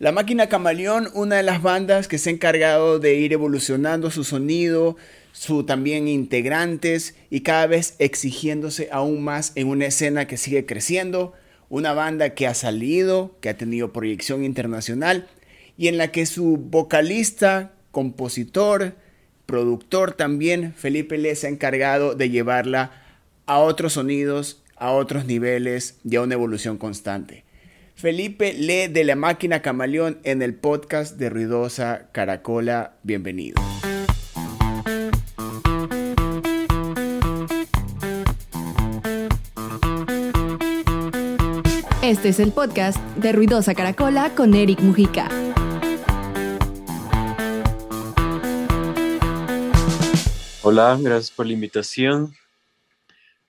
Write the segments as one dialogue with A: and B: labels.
A: La máquina Camaleón, una de las bandas que se ha encargado de ir evolucionando su sonido, su también integrantes y cada vez exigiéndose aún más en una escena que sigue creciendo, una banda que ha salido, que ha tenido proyección internacional y en la que su vocalista, compositor, productor también, Felipe Le, se ha encargado de llevarla a otros sonidos, a otros niveles y a una evolución constante. Felipe lee de la máquina camaleón en el podcast de Ruidosa Caracola. Bienvenido.
B: Este es el podcast de Ruidosa Caracola con Eric Mujica.
C: Hola, gracias por la invitación.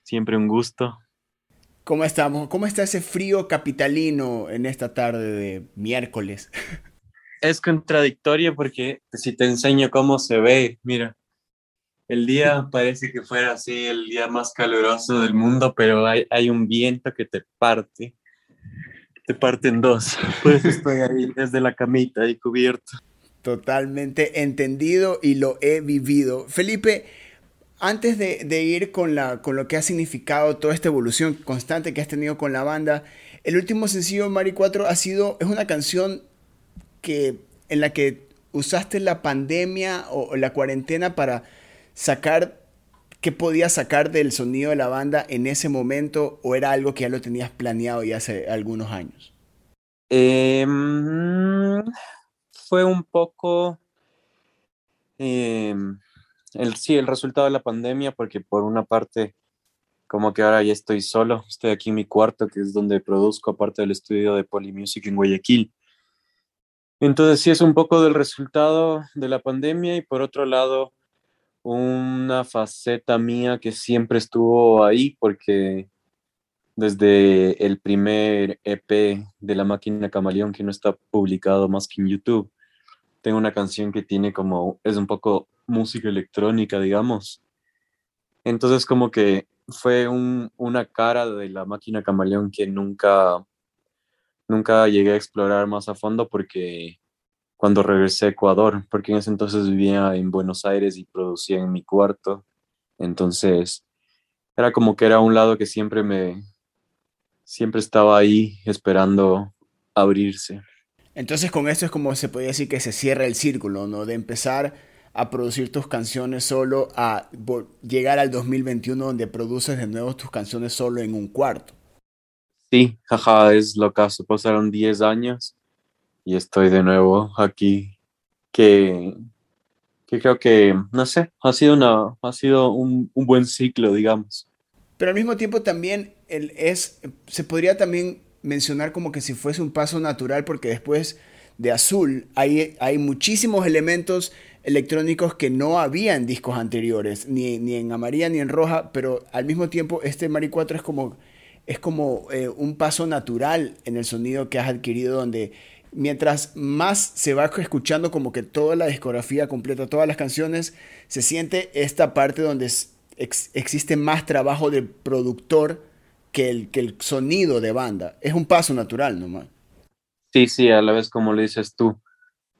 C: Siempre un gusto.
A: ¿Cómo estamos? ¿Cómo está ese frío capitalino en esta tarde de miércoles?
C: Es contradictorio porque si te enseño cómo se ve, mira, el día parece que fuera así el día más caluroso del mundo, pero hay, hay un viento que te parte, te parte en dos. Pues estoy ahí desde la camita ahí cubierto.
A: Totalmente entendido y lo he vivido. Felipe, antes de, ir con, lo que ha significado toda esta evolución constante que has tenido con la banda, el último sencillo, Mari 4, ha sido, es una canción que, en la que usaste la pandemia o, la cuarentena para sacar qué podías sacar del sonido de la banda en ese momento o era algo que ya lo tenías planeado ya hace algunos años?
C: Em, fue un poco... Em, el, sí, el resultado de la pandemia, porque por una parte, como que ahora ya estoy solo, estoy aquí en mi cuarto, que es donde produzco, aparte del estudio de Polymusic en Guayaquil. Entonces sí es un poco del resultado de la pandemia y por otro lado, una faceta mía que siempre estuvo ahí, porque desde el primer EP de La Máquina Camaleón, que no está publicado más que en YouTube, tengo una canción que tiene como, es un poco música electrónica, digamos. Entonces como que fue una cara de la máquina camaleón que nunca, nunca llegué a explorar más a fondo porque cuando regresé a Ecuador, porque en ese entonces vivía en Buenos Aires y producía en mi cuarto. Entonces era como que era un lado que siempre me, siempre estaba ahí esperando abrirse.
A: Entonces con esto es como se podría decir que se cierra el círculo, ¿no? De empezar a producir tus canciones solo a llegar al 2021 donde produces de nuevo tus canciones solo en un cuarto.
C: Sí, jaja, es lo caso. Pasaron 10 años y estoy de nuevo aquí. Que, que creo que, no sé, ha sido, una, ha sido un, un buen ciclo, digamos.
A: Pero al mismo tiempo también el, es, se podría también mencionar como que si fuese un paso natural porque después de Azul hay, hay muchísimos elementos electrónicos que no había en discos anteriores, ni, ni en amarilla ni en roja, pero al mismo tiempo este Mari 4 es como, es como eh, un paso natural en el sonido que has adquirido donde mientras más se va escuchando como que toda la discografía completa, todas las canciones, se siente esta parte donde existe más trabajo de productor que el, que el sonido de banda. Es un paso natural nomás.
C: Sí, sí, a la vez como le dices tú.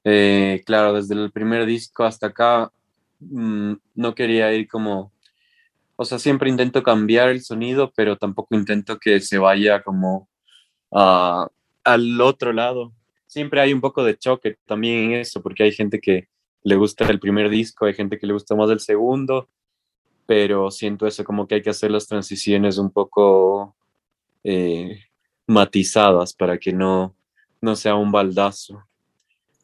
C: Eh, claro, desde el primer disco hasta acá mm, no quería ir como, o sea, siempre intento cambiar el sonido, pero tampoco intento que se vaya como al otro lado. Siempre hay un poco de choque también en eso, porque hay gente que le gusta el primer disco, hay gente que le gusta más el segundo, pero siento eso como que hay que hacer las transiciones un poco eh, matizadas para que no, no sea un baldazo.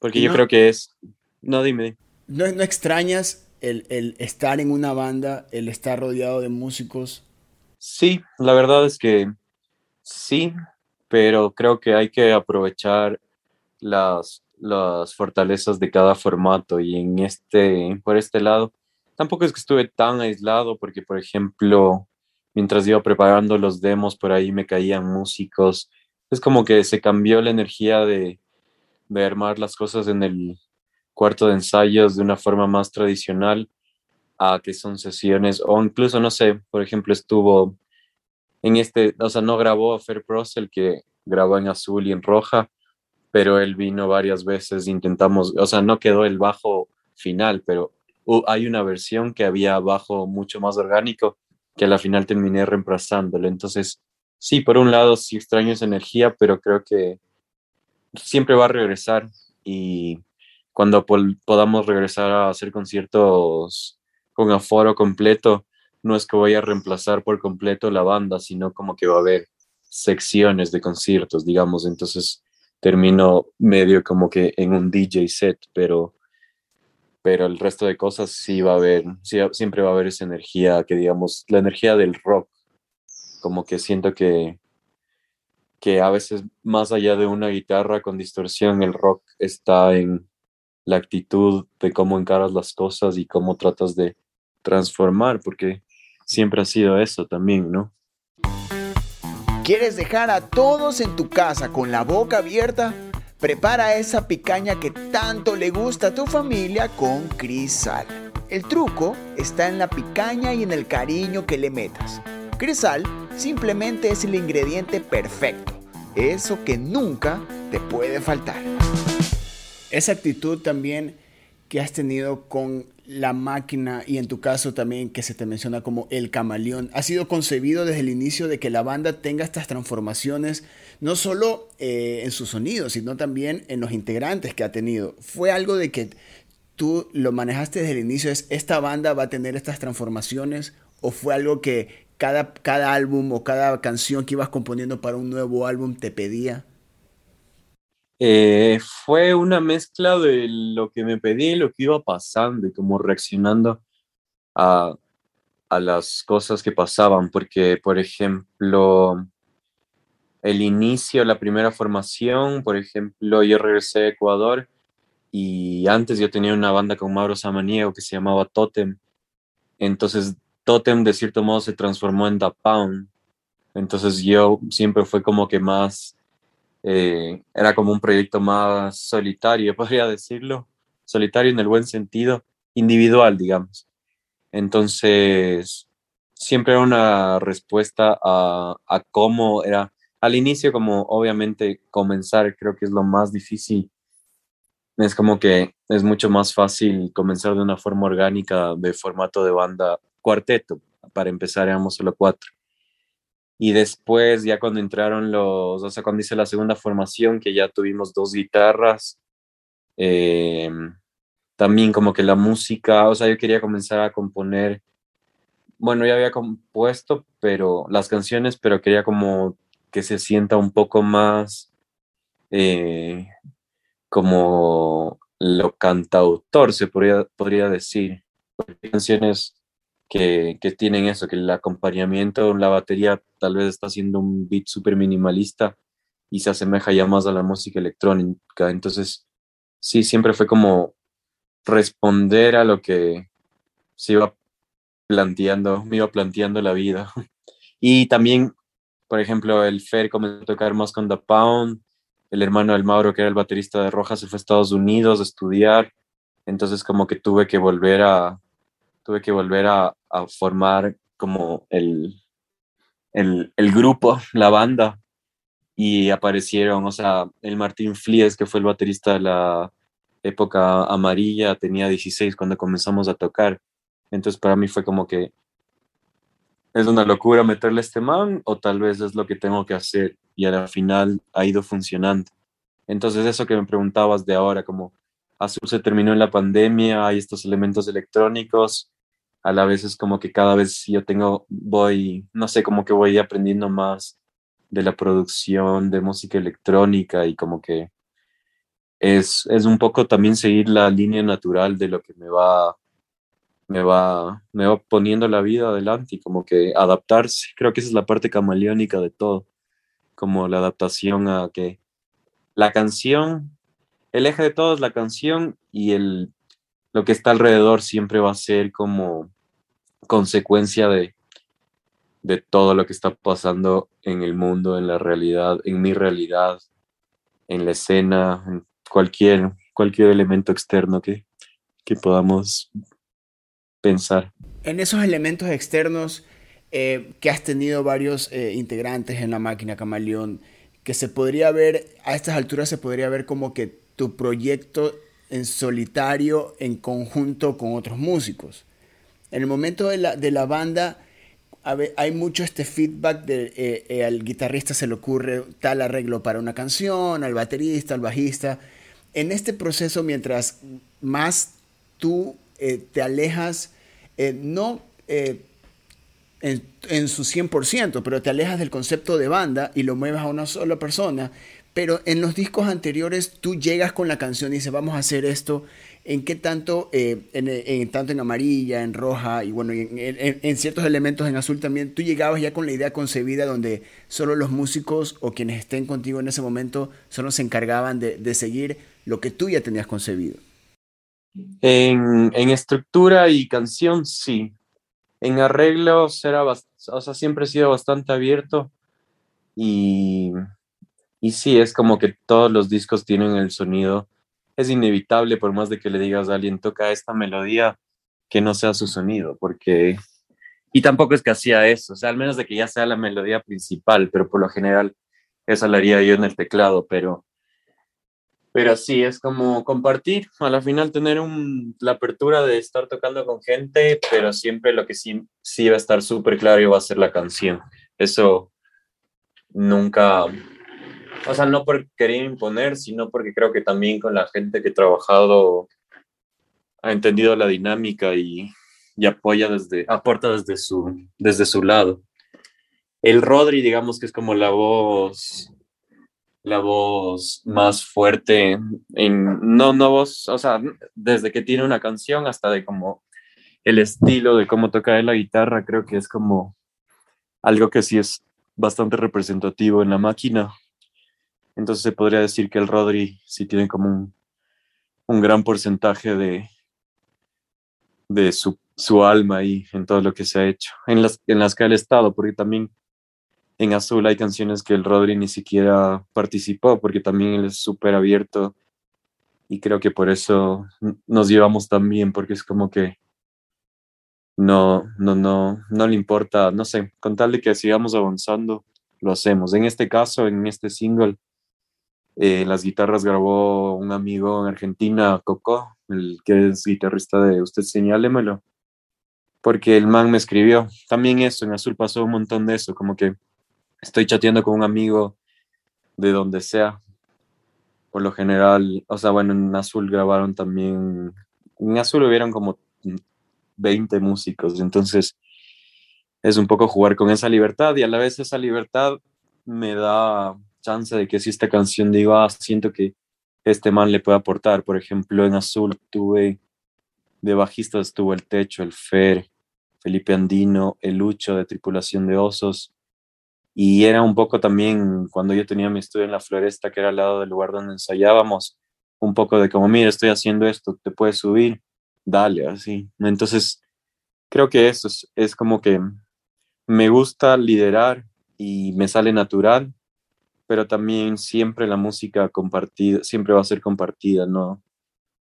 C: Porque yo creo que es... No, dime.
A: ¿No, no extrañas el, el, estar en una banda, el estar rodeado de músicos?
C: Sí, la verdad es que sí, pero creo que hay que aprovechar las, las fortalezas de cada formato y en este, por este lado, tampoco es que estuve tan aislado porque, por ejemplo, mientras iba preparando los demos, por ahí me caían músicos. Es como que se cambió la energía de, de armar las cosas en el cuarto de ensayos de una forma más tradicional a que son sesiones o incluso, no sé, por ejemplo, estuvo en este, o sea, no grabó Fer Pros, el que grabó en azul y en roja, pero él vino varias veces, intentamos, o sea, no quedó el bajo final, pero hay una versión que había bajo mucho más orgánico que a la final terminé reemplazándolo. Entonces, sí, por un lado sí extraño esa energía, pero creo que siempre va a regresar y cuando podamos regresar a hacer conciertos con aforo completo, no es que voy a reemplazar por completo la banda, sino como que va a haber secciones de conciertos, digamos, entonces termino medio como que en un DJ set, pero, pero el resto de cosas sí va a haber, siempre va a haber esa energía que digamos, la energía del rock, como que siento que, que a veces más allá de una guitarra con distorsión, el rock está en la actitud de cómo encaras las cosas y cómo tratas de transformar, porque siempre ha sido eso también, ¿no?
A: ¿Quieres dejar a todos en tu casa con la boca abierta? Prepara esa picaña que tanto le gusta a tu familia con Crisal. El truco está en la picaña y en el cariño que le metas. Crisal simplemente es el ingrediente perfecto, eso que nunca te puede faltar. Esa actitud también que has tenido con la máquina y en tu caso también que se te menciona como el camaleón ha sido concebido desde el inicio de que la banda tenga estas transformaciones no solo eh, en su sonido sino también en los integrantes que ha tenido fue algo de que tú lo manejaste desde el inicio es esta banda va a tener estas transformaciones o fue algo que cada, cada álbum o cada canción que ibas componiendo para un nuevo álbum te pedía
C: eh, fue una mezcla de lo que me pedí y lo que iba pasando y como reaccionando a, a las cosas que pasaban, porque, por ejemplo, el inicio, la primera formación, por ejemplo, yo regresé a Ecuador y antes yo tenía una banda con Mauro Samaniego que se llamaba Totem. Entonces, Totem de cierto modo se transformó en Da Pound. Entonces, yo siempre fue como que más eh, era como un proyecto más solitario, podría decirlo, solitario en el buen sentido, individual, digamos. Entonces, siempre era una respuesta a, a cómo era, al inicio como obviamente comenzar creo que es lo más difícil. Es como que es mucho más fácil comenzar de una forma orgánica de formato de banda cuarteto. Para empezar éramos solo cuatro. Y después, ya cuando entraron los, o sea, cuando hice la segunda formación, que ya tuvimos dos guitarras, eh, también como que la música, o sea, yo quería comenzar a componer, bueno, ya había compuesto, pero las canciones, pero quería como que se sienta un poco más eh, como lo cantautor, se podría, podría decir. canciones que, tienen eso, que el acompañamiento, la batería tal vez está haciendo un beat súper minimalista y se asemeja ya más a la música electrónica. Entonces, sí, siempre fue como responder a lo que se iba planteando, me iba planteando la vida. Y también, por ejemplo, el Fer comenzó a tocar más con The Pound, el hermano del Mauro, que era el baterista de Rojas, se fue a Estados Unidos a estudiar, entonces como que tuve que volver a, tuve que volver a, formar como el, el, grupo, la banda, y aparecieron, o sea, el Martín Flies, que fue el baterista de la época amarilla, tenía 16 cuando comenzamos a tocar. Entonces para mí fue como que es una locura meterle este man o tal vez es lo que tengo que hacer y al final ha ido funcionando. Entonces eso que me preguntabas de ahora, como Azul se terminó en la pandemia, hay estos elementos electrónicos, a la vez es como que cada vez yo tengo, voy, no sé, como que voy aprendiendo más de la producción de música electrónica y como que es, es un poco también seguir la línea natural de lo que me va, me va, me va poniendo la vida adelante y como que adaptarse. Creo que esa es la parte camaleónica de todo, como la adaptación a que la canción el eje de todo es la canción y el, lo que está alrededor siempre va a ser como consecuencia de, de todo lo que está pasando en el mundo, en la realidad, en mi realidad, en la escena, en cualquier, cualquier elemento externo que, que podamos pensar.
A: En esos elementos externos eh, que has tenido varios eh, integrantes en la máquina Camaleón, que se podría ver, a estas alturas se podría ver como que tu proyecto en solitario en conjunto con otros músicos. En el momento de la, de la banda hay mucho este feedback de eh, eh, al guitarrista se le ocurre tal arreglo para una canción, al baterista, al bajista. En este proceso, mientras más tú eh, te alejas, no en, en, su 100%, pero te alejas del concepto de banda y lo mueves a una sola persona, pero en los discos anteriores tú llegas con la canción y dices, vamos a hacer esto. ¿En qué tanto, eh, en, tanto en amarilla, en roja y bueno, en, ciertos elementos en azul también, tú llegabas ya con la idea concebida donde solo los músicos o quienes estén contigo en ese momento solo se encargaban de, seguir lo que tú ya tenías concebido?
C: En, estructura y canción, sí. En arreglos era, o sea, siempre he sido bastante abierto y y sí, es como que todos los discos tienen el sonido. Es inevitable, por más de que le digas a alguien, toca esta melodía, que no sea su sonido, porque... Y tampoco es que hacía eso, o sea, al menos de que ya sea la melodía principal, pero por lo general esa la haría yo en el teclado, pero... Pero sí, es como compartir, a la final tener un, la apertura de estar tocando con gente, pero siempre lo que sí, sí va a estar súper claro va a ser la canción. Eso nunca, o sea, no por querer imponer, sino porque creo que también con la gente que he trabajado ha entendido la dinámica y, y apoya desde, aporta desde su, desde su lado. El Rodri, digamos que es como la voz, la voz más fuerte en, no, no voz, o sea, desde que tiene una canción hasta de como el estilo de cómo toca la guitarra, creo que es como algo que sí es bastante representativo en la máquina. Entonces se podría decir que el Rodri sí tiene como un, un gran porcentaje de, de su, su, alma ahí en todo lo que se ha hecho, en las, en las que ha estado, porque también en Azul hay canciones que el Rodri ni siquiera participó, porque también él es súper abierto y creo que por eso nos llevamos tan bien, porque es como que no, no, no, no le importa, no sé, con tal de que sigamos avanzando, lo hacemos. En este caso, en este single, eh, las guitarras grabó un amigo en Argentina, Coco, el que es guitarrista de Usted Señálemelo, porque el man me escribió. También eso, en Azul pasó un montón de eso, como que estoy chateando con un amigo de donde sea. Por lo general, o sea, bueno, en Azul grabaron también, en Azul hubieron como 20 músicos, entonces es un poco jugar con esa libertad y a la vez esa libertad me da chance de que si esta canción digo, ah, siento que este man le puede aportar. Por ejemplo, en Azul tuve de bajistas estuvo el Techo, el Fer, Felipe Andino, el Lucho de Tripulación de Osos. Y era un poco también cuando yo tenía mi estudio en la floresta, que era al lado del lugar donde ensayábamos, un poco de como, mira, estoy haciendo esto, te puedes subir, dale, así. Entonces, creo que eso es, es como que me gusta liderar y me sale natural pero también siempre la música compartida, siempre va a ser compartida, ¿no?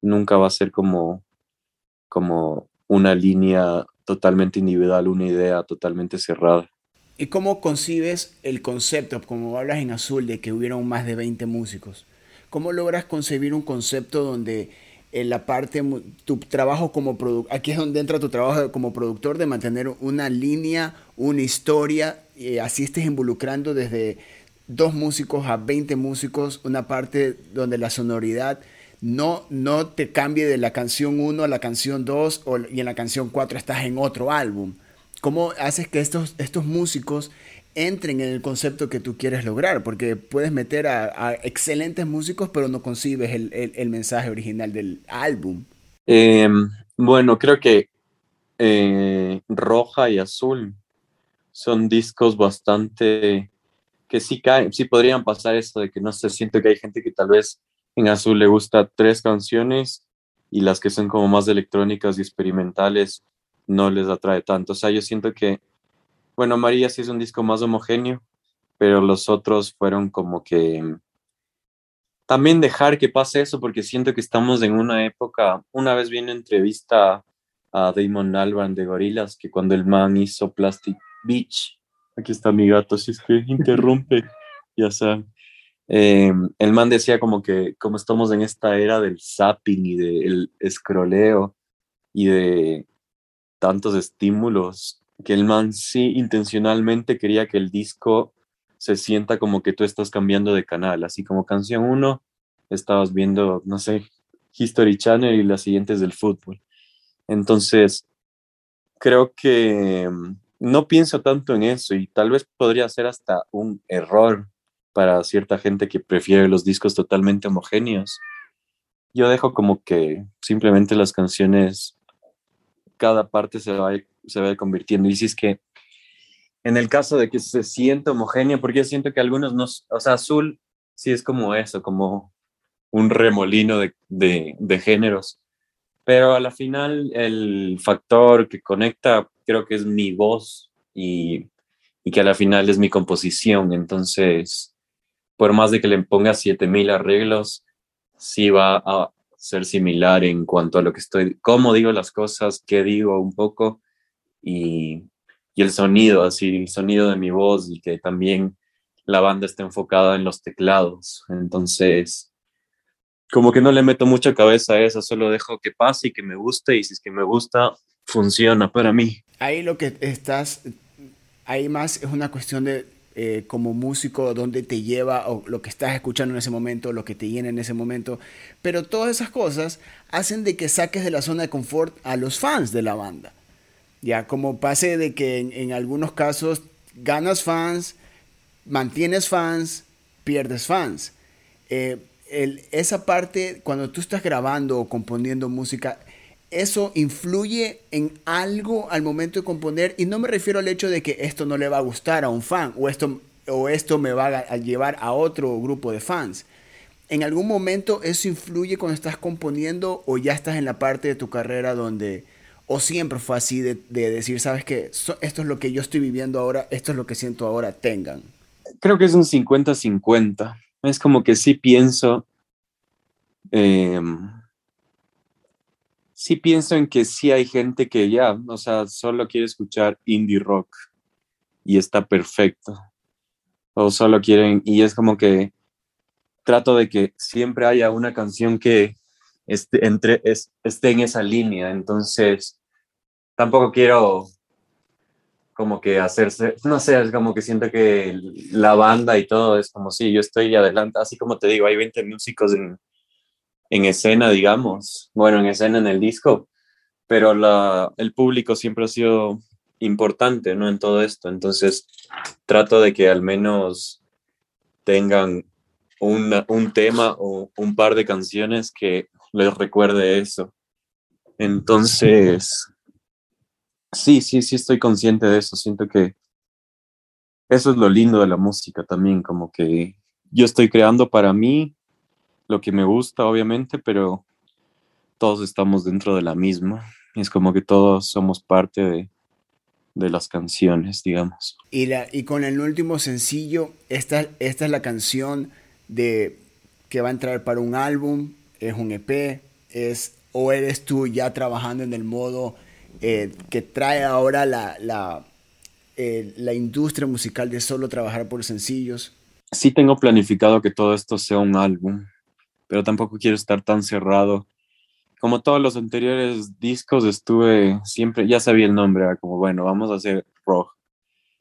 C: Nunca va a ser como, como una línea totalmente individual, una idea totalmente cerrada.
A: ¿Y cómo concibes el concepto, como hablas en azul, de que hubieron más de 20 músicos? ¿Cómo logras concebir un concepto donde en la parte, tu trabajo como productor, aquí es donde entra tu trabajo como productor de mantener una línea, una historia, y así estés involucrando desde dos músicos a 20 músicos, una parte donde la sonoridad no, no te cambie de la canción 1 a la canción 2 y en la canción 4 estás en otro álbum. ¿Cómo haces que estos, estos músicos entren en el concepto que tú quieres lograr? Porque puedes meter a, excelentes músicos, pero no concibes el, mensaje original del álbum.
C: Em, bueno, creo que eh, Roja y Azul son discos bastante que sí sí podrían pasar esto de que no sé, siento que hay gente que tal vez en azul le gusta tres canciones y las que son como más electrónicas y experimentales no les atrae tanto. O sea, yo siento que, bueno, María sí es un disco más homogéneo, pero los otros fueron como que también dejar que pase eso porque siento que estamos en una época, una vez vi una entrevista a Damon Albarn de Gorilas que cuando el man hizo Plastic Beach, Aquí está mi gato, si es que interrumpe, ya saben. eh, el man decía como que como estamos en esta era del zapping y del escroleo y de tantos estímulos, que el man sí intencionalmente quería que el disco se sienta como que tú estás cambiando de canal, así como canción 1 estabas viendo, no sé, History Channel y las siguientes del fútbol. Entonces, creo que mm, no pienso tanto en eso y tal vez podría ser hasta un error para cierta gente que prefiere los discos totalmente homogéneos. Yo dejo como que simplemente las canciones, cada parte se va, se va convirtiendo. Y si es que en el caso de que se siente homogénea, porque yo siento que algunos no, o sea, azul sí es como eso, como un remolino de, de, de géneros. Pero a la final el factor que conecta creo que es mi voz y, y que a la final es mi composición. Entonces, por más de que le ponga 7000 arreglos, sí va a ser similar en cuanto a lo que estoy, cómo digo las cosas, qué digo un poco y, y el sonido, así, el sonido de mi voz y que también la banda está enfocada en los teclados. Entonces, como que no le meto mucha cabeza a eso, solo dejo que pase y que me guste y si es que me gusta, funciona para mí.
A: Ahí lo que estás, ahí más es una cuestión de eh, como músico, dónde te lleva o lo que estás escuchando en ese momento, lo que te llena en ese momento, pero todas esas cosas hacen de que saques de la zona de confort a los fans de la banda. Ya, como pase de que en, algunos casos ganas fans, mantienes fans, pierdes fans. Eh, esa parte, cuando tú estás grabando o componiendo música, eso influye en algo al momento de componer y no me refiero al hecho de que esto no le va a gustar a un fan o esto, o esto me va a llevar a otro grupo de fans. ¿En algún momento eso influye cuando estás componiendo o ya estás en la parte de tu carrera donde, o siempre fue así de, decir, sabes que esto es lo que yo estoy viviendo ahora, esto es lo que siento ahora, tengan?
C: Creo que es un 50-50 es como que sí pienso, em, sí pienso en que sí hay gente que ya, o sea, solo quiere escuchar indie rock y está perfecto. O solo quieren, y es como que trato de que siempre haya una canción que esté, entre, esté en esa línea. Entonces, tampoco quiero como que hacerse, no sé, es como que siento que la banda y todo es como si yo estoy adelante, así como te digo, hay 20 músicos en, en escena, digamos, bueno, en escena en el disco, pero la, el público siempre ha sido importante, ¿no? En todo esto, entonces trato de que al menos tengan un tema o un par de canciones que les recuerde eso. Entonces, Sí, sí, sí estoy consciente de eso. Siento que eso es lo lindo de la música también, como que yo estoy creando para mí lo que me gusta, obviamente, pero todos estamos dentro de la misma. Es como que todos somos parte de, de las canciones, digamos.
A: Y, la, y con el último sencillo, esta, esta es la canción de que va a entrar para un álbum, es un EP, es o eres tú ya trabajando en el modo eh, que trae ahora la, la, eh, la industria musical de solo trabajar por sencillos.
C: Sí tengo planificado que todo esto sea un álbum, pero tampoco quiero estar tan cerrado. Como todos los anteriores discos estuve siempre, ya sabía el nombre, como, bueno, vamos a hacer rock.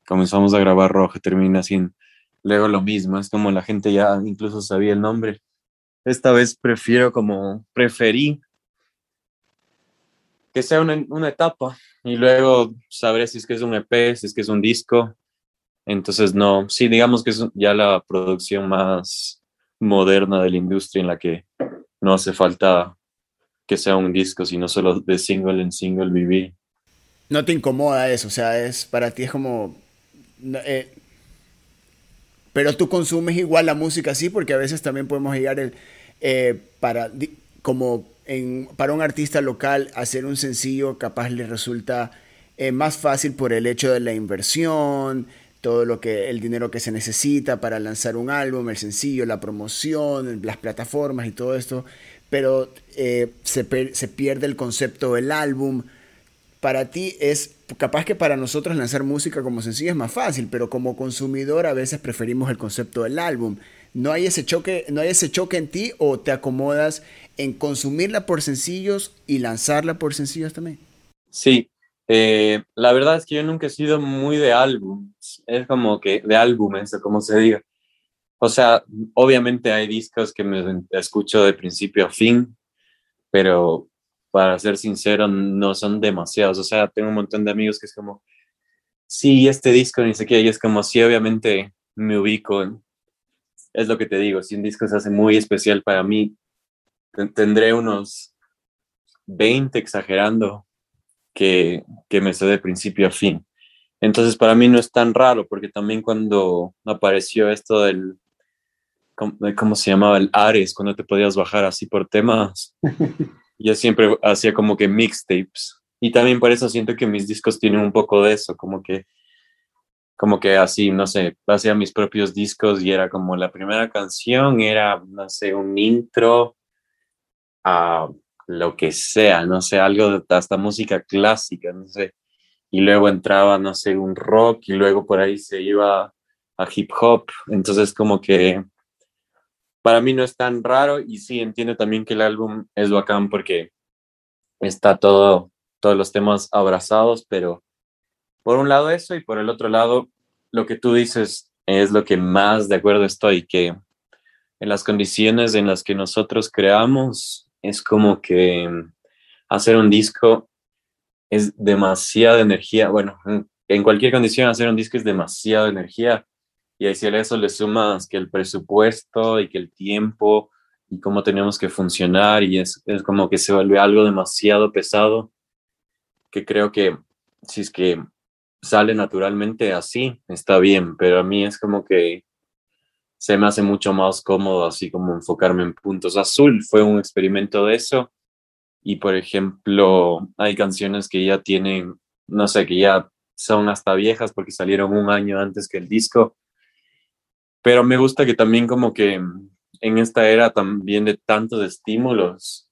C: Comenzamos a grabar rock, termina sin, luego lo mismo, es como la gente ya incluso sabía el nombre. Esta vez prefiero como, preferí que sea una, una, etapa y luego sabré si es que es un EP, si es que es un disco. Entonces, no, sí, digamos que es ya la producción más moderna de la industria en la que no hace falta que sea un disco, sino solo de single en single vivir.
A: No te incomoda eso, o sea, es para ti es como... Eh, pero tú consumes igual la música así, porque a veces también podemos llegar el, eh, para como para un artista local hacer un sencillo capaz le resulta eh, más fácil por el hecho de la inversión, todo lo que el dinero que se necesita para lanzar un álbum, el sencillo, la promoción, las plataformas y todo esto, pero eh, se, se, pierde el concepto del álbum. Para ti es capaz que para nosotros lanzar música como sencillo es más fácil, pero como consumidor a veces preferimos el concepto del álbum. ¿No hay ese choque, no hay ese choque en ti o te acomodas en consumirla por sencillos y lanzarla por sencillos también?
C: Sí, eh, la verdad es que yo nunca he sido muy de álbumes, es como que de álbumes, como se diga. O sea, obviamente hay discos que me escucho de principio a fin, pero para ser sincero, no son demasiados. O sea, tengo un montón de amigos que es como, sí, este disco, ni sé qué, y es como, sí, obviamente me ubico. Es lo que te digo, si un disco se hace muy especial para mí, tendré unos 20 exagerando que, que me sé de principio a fin. Entonces, para mí no es tan raro, porque también cuando apareció esto del, ¿cómo, se llamaba? El Ares, cuando te podías bajar así por temas. Yo siempre hacía como que mixtapes. Y también por eso siento que mis discos tienen un poco de eso, como que, como que así, no sé, hacía mis propios discos y era como la primera canción, era, no sé, un intro a lo que sea, no sé, algo de hasta música clásica, no sé. Y luego entraba, no sé, un rock y luego por ahí se iba a hip hop. Entonces como que para mí no es tan raro y sí entiendo también que el álbum es bacán porque está todo, todos los temas abrazados, pero por un lado eso y por el otro lado lo que tú dices es lo que más de acuerdo estoy, que en las condiciones en las que nosotros creamos es como que hacer un disco es demasiada energía, bueno, en cualquier condición hacer un disco es demasiada energía y ahí si a eso le sumas que el presupuesto y que el tiempo y cómo tenemos que funcionar y es, es como que se vuelve algo demasiado pesado que creo que si es que sale naturalmente así, está bien, pero a mí es como que se me hace mucho más cómodo así como enfocarme en puntos. Azul fue un experimento de eso y por ejemplo hay canciones que ya tienen, no sé, que ya son hasta viejas porque salieron un año antes que el disco pero me gusta que también como que en esta era también de tantos estímulos,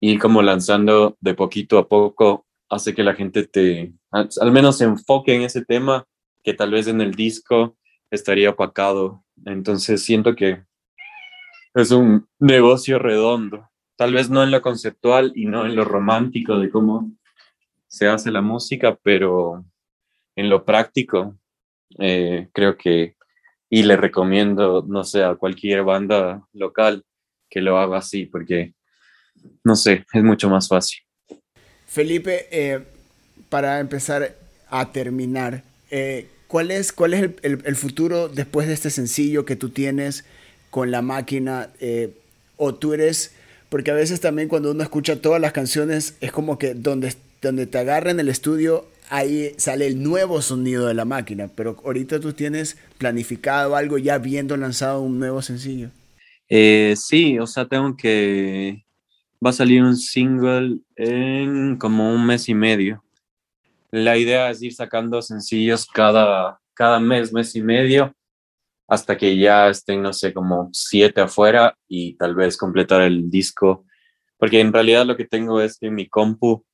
C: ir como lanzando de poquito a poco hace que la gente te, al menos se enfoque en ese tema que tal vez en el disco estaría opacado. Entonces siento que es un negocio redondo. Tal vez no en lo conceptual y no en lo romántico de cómo se hace la música, pero en lo práctico eh, creo que y le recomiendo, no sé, a cualquier banda local que lo haga así, porque, no sé, es mucho más fácil.
A: Felipe, eh, para empezar a terminar, eh, ¿cuál es, cuál es el, futuro después de este sencillo que tú tienes con la máquina? Eh, o tú eres, porque a veces también cuando uno escucha todas las canciones es como que donde, donde te agarra en el estudio ahí sale el nuevo sonido de la máquina, pero ahorita tú tienes planificado algo ya habiendo lanzado un nuevo sencillo.
C: Eh, sí, o sea, tengo que... Va a salir un single en como un mes y medio. La idea es ir sacando sencillos cada, cada mes, mes y medio, hasta que ya estén, no sé, como siete afuera y tal vez completar el disco. Porque en realidad lo que tengo es que en mi compu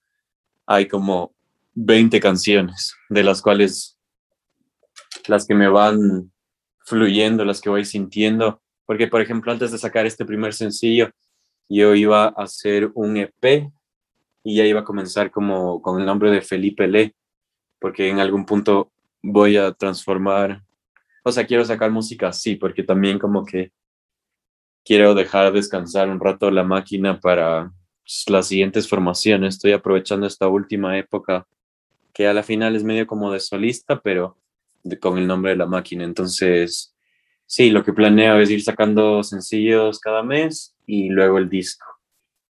C: hay como 20 canciones, de las cuales las que me van fluyendo, las que voy sintiendo, porque por ejemplo antes de sacar este primer sencillo, yo iba a hacer un EP y ya iba a comenzar como con el nombre de Felipe Le, porque en algún punto voy a transformar, o sea, quiero sacar música así, porque también como que quiero dejar descansar un rato la máquina para las siguientes formaciones. Estoy aprovechando esta última época que a la final es medio como de solista, pero con el nombre de la máquina. Entonces, sí, lo que planeo es ir sacando sencillos cada mes y luego el disco.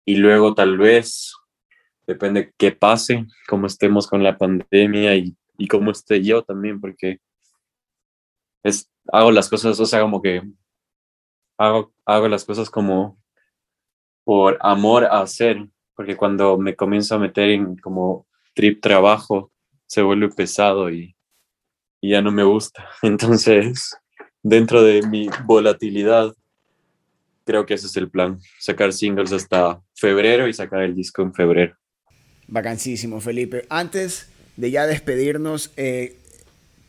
C: Y luego tal vez, depende qué pase, cómo estemos con la pandemia y, y cómo esté yo también, porque hago las cosas, o sea, como que hago, hago las cosas como por amor a hacer, porque cuando me comienzo a meter en como trip trabajo se vuelve pesado y, ya no me gusta. Entonces, dentro de mi volatilidad, creo que ese es el plan, sacar singles hasta febrero y sacar el disco en febrero.
A: Vacancísimo, Felipe. Antes de ya despedirnos, eh,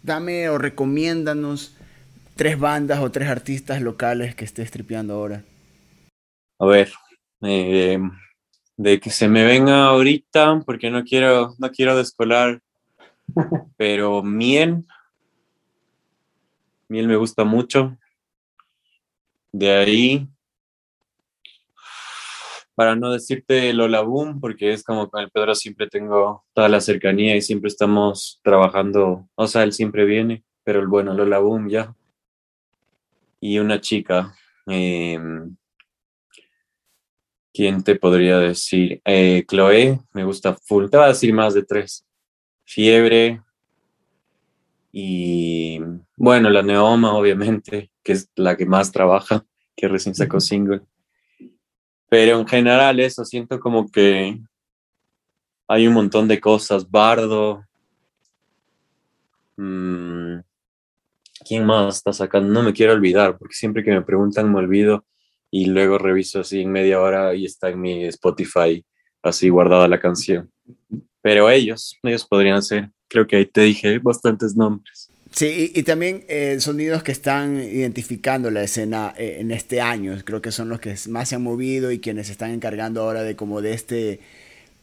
A: dame o recomiéndanos tres bandas o tres artistas locales que estés tripeando ahora.
C: A ver, eh, de que se me venga ahorita, porque no quiero, no quiero descolar, pero Miel, Miel me gusta mucho. De ahí, para no decirte Lola Boom, porque es como con el Pedro siempre tengo toda la cercanía y siempre estamos trabajando, o sea, él siempre viene, pero el bueno, Lola Boom ya. Y una chica, em, ¿quién te podría decir? Eh, Chloe, me gusta full, te voy a decir más de tres. Fiebre, y bueno, la Neoma, obviamente, que es la que más trabaja, que recién sacó single. Pero en general eso, siento como que hay un montón de cosas. Bardo. Mm, ¿Quién más está sacando? No me quiero olvidar, porque siempre que me preguntan me olvido y luego reviso así en media hora y está en mi Spotify así guardada la canción. Pero ellos, ellos podrían ser. Creo que ahí te dije bastantes nombres.
A: Sí, y, también eh, sonidos que están identificando la escena eh, en este año. Creo que son los que más se han movido y quienes se están encargando ahora de como de este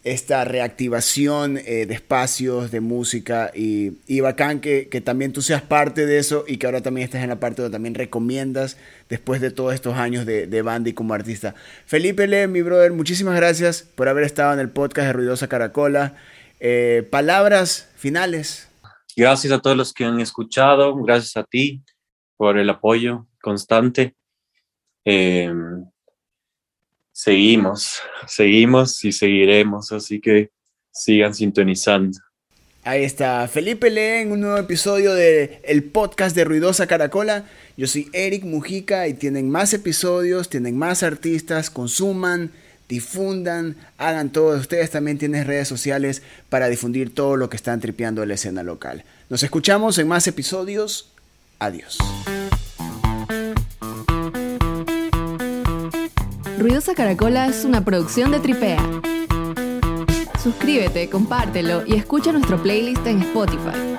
A: esta reactivación eh, de espacios, de música y, y bacán que, que, también tú seas parte de eso y que ahora también estés en la parte donde también recomiendas después de todos estos años de, de banda y como artista. Felipe Le, mi brother, muchísimas gracias por haber estado en el podcast de Ruidosa Caracola. palabras finales.
C: Gracias a todos los que han escuchado, gracias a ti por el apoyo constante. Em, seguimos, seguimos y seguiremos, así que sigan sintonizando.
A: Ahí está, Felipe Lee en un nuevo episodio de el podcast de Ruidosa Caracola. Yo soy Eric Mujica y tienen más episodios, tienen más artistas, consuman, difundan, hagan todo. Ustedes también tienen redes sociales para difundir todo lo que están tripeando la escena local. Nos escuchamos en más episodios. Adiós.
B: Ruidosa Caracola es una producción de Tripea. Suscríbete, compártelo y escucha nuestro playlist en Spotify.